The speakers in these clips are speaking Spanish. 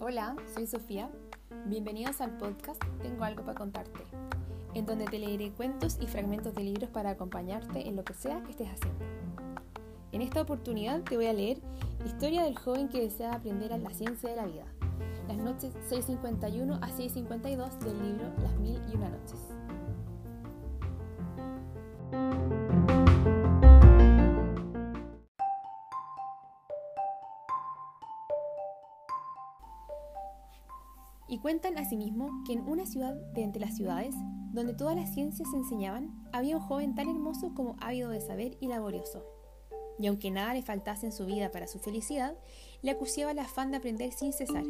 Hola, soy Sofía. Bienvenidos al podcast Tengo algo para contarte, en donde te leeré cuentos y fragmentos de libros para acompañarte en lo que sea que estés haciendo. En esta oportunidad te voy a leer Historia del joven que desea aprender a la ciencia de la vida, las noches 6.51 a 6.52 del libro Las Mil y Una Noches. Y cuentan asimismo que en una ciudad de entre las ciudades, donde todas las ciencias se enseñaban, había un joven tan hermoso como ávido de saber y laborioso. Y aunque nada le faltase en su vida para su felicidad, le acuciaba el afán de aprender sin cesar.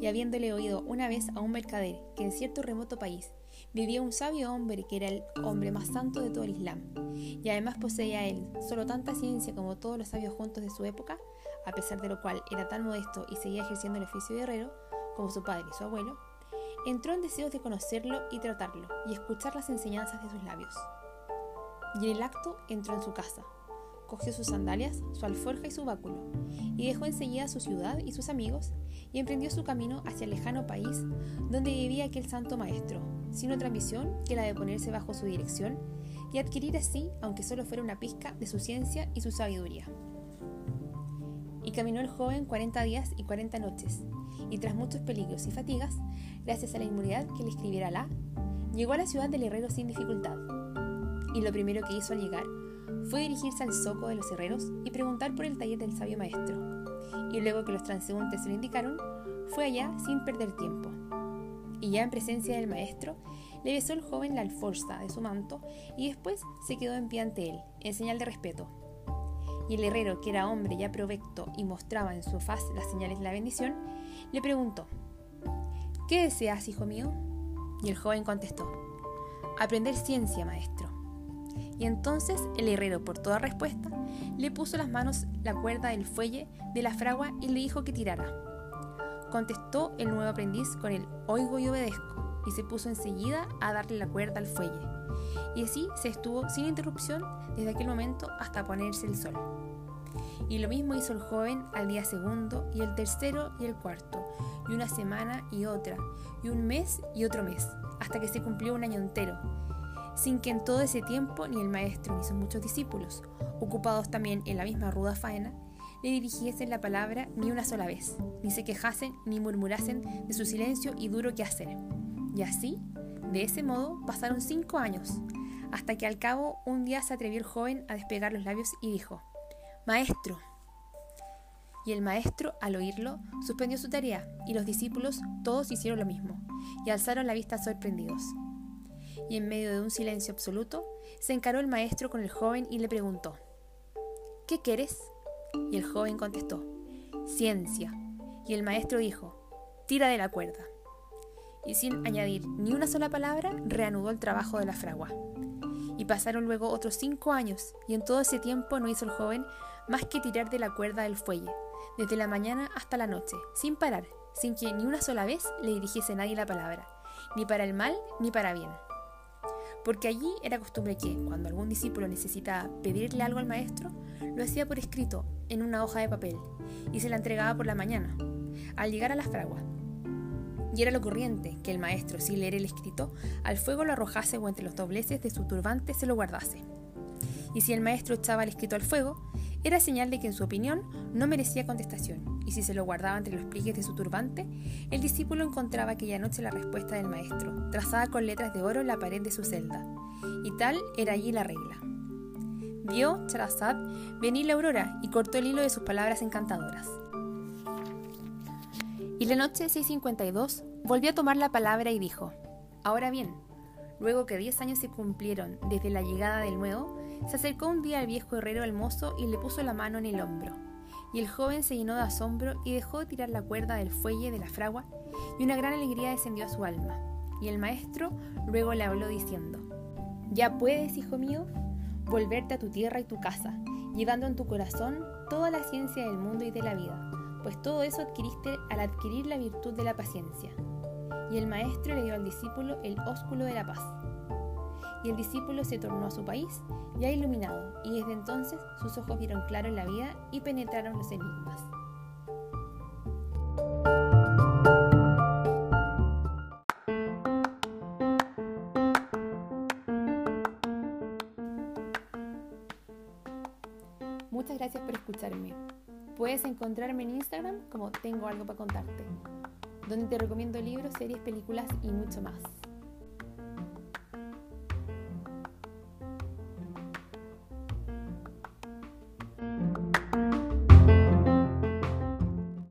Y habiéndole oído una vez a un mercader que en cierto remoto país vivía un sabio hombre que era el hombre más santo de todo el Islam, y además poseía él solo tanta ciencia como todos los sabios juntos de su época, a pesar de lo cual era tan modesto y seguía ejerciendo el oficio de herrero, como su padre y su abuelo, entró en deseos de conocerlo y tratarlo y escuchar las enseñanzas de sus labios. Y en el acto entró en su casa, cogió sus sandalias, su alforja y su báculo, y dejó enseguida su ciudad y sus amigos, y emprendió su camino hacia el lejano país donde vivía aquel santo maestro, sin otra misión que la de ponerse bajo su dirección y adquirir así, aunque solo fuera una pizca, de su ciencia y su sabiduría. Y caminó el joven cuarenta días y cuarenta noches, y tras muchos peligros y fatigas, gracias a la inmunidad que le escribiera Alá, llegó a la ciudad del herrero sin dificultad. Y lo primero que hizo al llegar fue dirigirse al zoco de los herreros y preguntar por el taller del sabio maestro. Y luego que los transeúntes se lo indicaron, fue allá sin perder tiempo. Y ya en presencia del maestro, le besó el joven la alforza de su manto y después se quedó en pie ante él, en señal de respeto. Y el herrero, que era hombre ya provecto y mostraba en su faz las señales de la bendición, le preguntó, ¿Qué deseas, hijo mío? Y el joven contestó, aprender ciencia, maestro. Y entonces el herrero, por toda respuesta, le puso las manos la cuerda del fuelle de la fragua y le dijo que tirara. Contestó el nuevo aprendiz con el oigo y obedezco, y se puso enseguida a darle la cuerda al fuelle. Y así se estuvo sin interrupción desde aquel momento hasta ponerse el sol. Y lo mismo hizo el joven al día segundo, y el tercero y el cuarto, y una semana y otra, y un mes y otro mes, hasta que se cumplió un año entero, sin que en todo ese tiempo ni el maestro ni sus muchos discípulos, ocupados también en la misma ruda faena, le dirigiesen la palabra ni una sola vez, ni se quejasen ni murmurasen de su silencio y duro quehacer. Y así, de ese modo, pasaron cinco años, hasta que al cabo un día se atrevió el joven a despegar los labios y dijo, Maestro. Y el maestro, al oírlo, suspendió su tarea, y los discípulos todos hicieron lo mismo, y alzaron la vista sorprendidos. Y en medio de un silencio absoluto, se encaró el maestro con el joven y le preguntó, ¿Qué quieres? Y el joven contestó, Ciencia. Y el maestro dijo, Tira de la cuerda. Y sin añadir ni una sola palabra, reanudó el trabajo de la fragua. Y pasaron luego otros cinco años, y en todo ese tiempo no hizo el joven más que tirar de la cuerda del fuelle, desde la mañana hasta la noche, sin parar, sin que ni una sola vez le dirigiese nadie la palabra, ni para el mal ni para bien. Porque allí era costumbre que, cuando algún discípulo necesitaba pedirle algo al maestro, lo hacía por escrito en una hoja de papel y se la entregaba por la mañana, al llegar a la fragua. Y era lo corriente que el maestro, sin leer el escrito, al fuego lo arrojase o entre los dobleces de su turbante se lo guardase. Y si el maestro echaba el escrito al fuego, era señal de que en su opinión no merecía contestación, y si se lo guardaba entre los pliegues de su turbante, el discípulo encontraba aquella noche la respuesta del maestro, trazada con letras de oro en la pared de su celda. Y tal era allí la regla. Vio Charazad venir la aurora y cortó el hilo de sus palabras encantadoras. Y la noche 6.52 volvió a tomar la palabra y dijo, Ahora bien, luego que diez años se cumplieron desde la llegada del nuevo, se acercó un día al viejo herrero al mozo y le puso la mano en el hombro. Y el joven se llenó de asombro y dejó de tirar la cuerda del fuelle de la fragua, y una gran alegría descendió a su alma. Y el maestro luego le habló diciendo, Ya puedes, hijo mío, volverte a tu tierra y tu casa, llevando en tu corazón toda la ciencia del mundo y de la vida, pues todo eso adquiriste al adquirir la virtud de la paciencia. Y el maestro le dio al discípulo el ósculo de la paz. Y el discípulo se tornó a su país, ya iluminado, y desde entonces sus ojos vieron claro en la vida y penetraron los enigmas. Muchas gracias por escucharme. Puedes encontrarme en Instagram como Tengo algo para contarte, donde te recomiendo libros, series, películas y mucho más.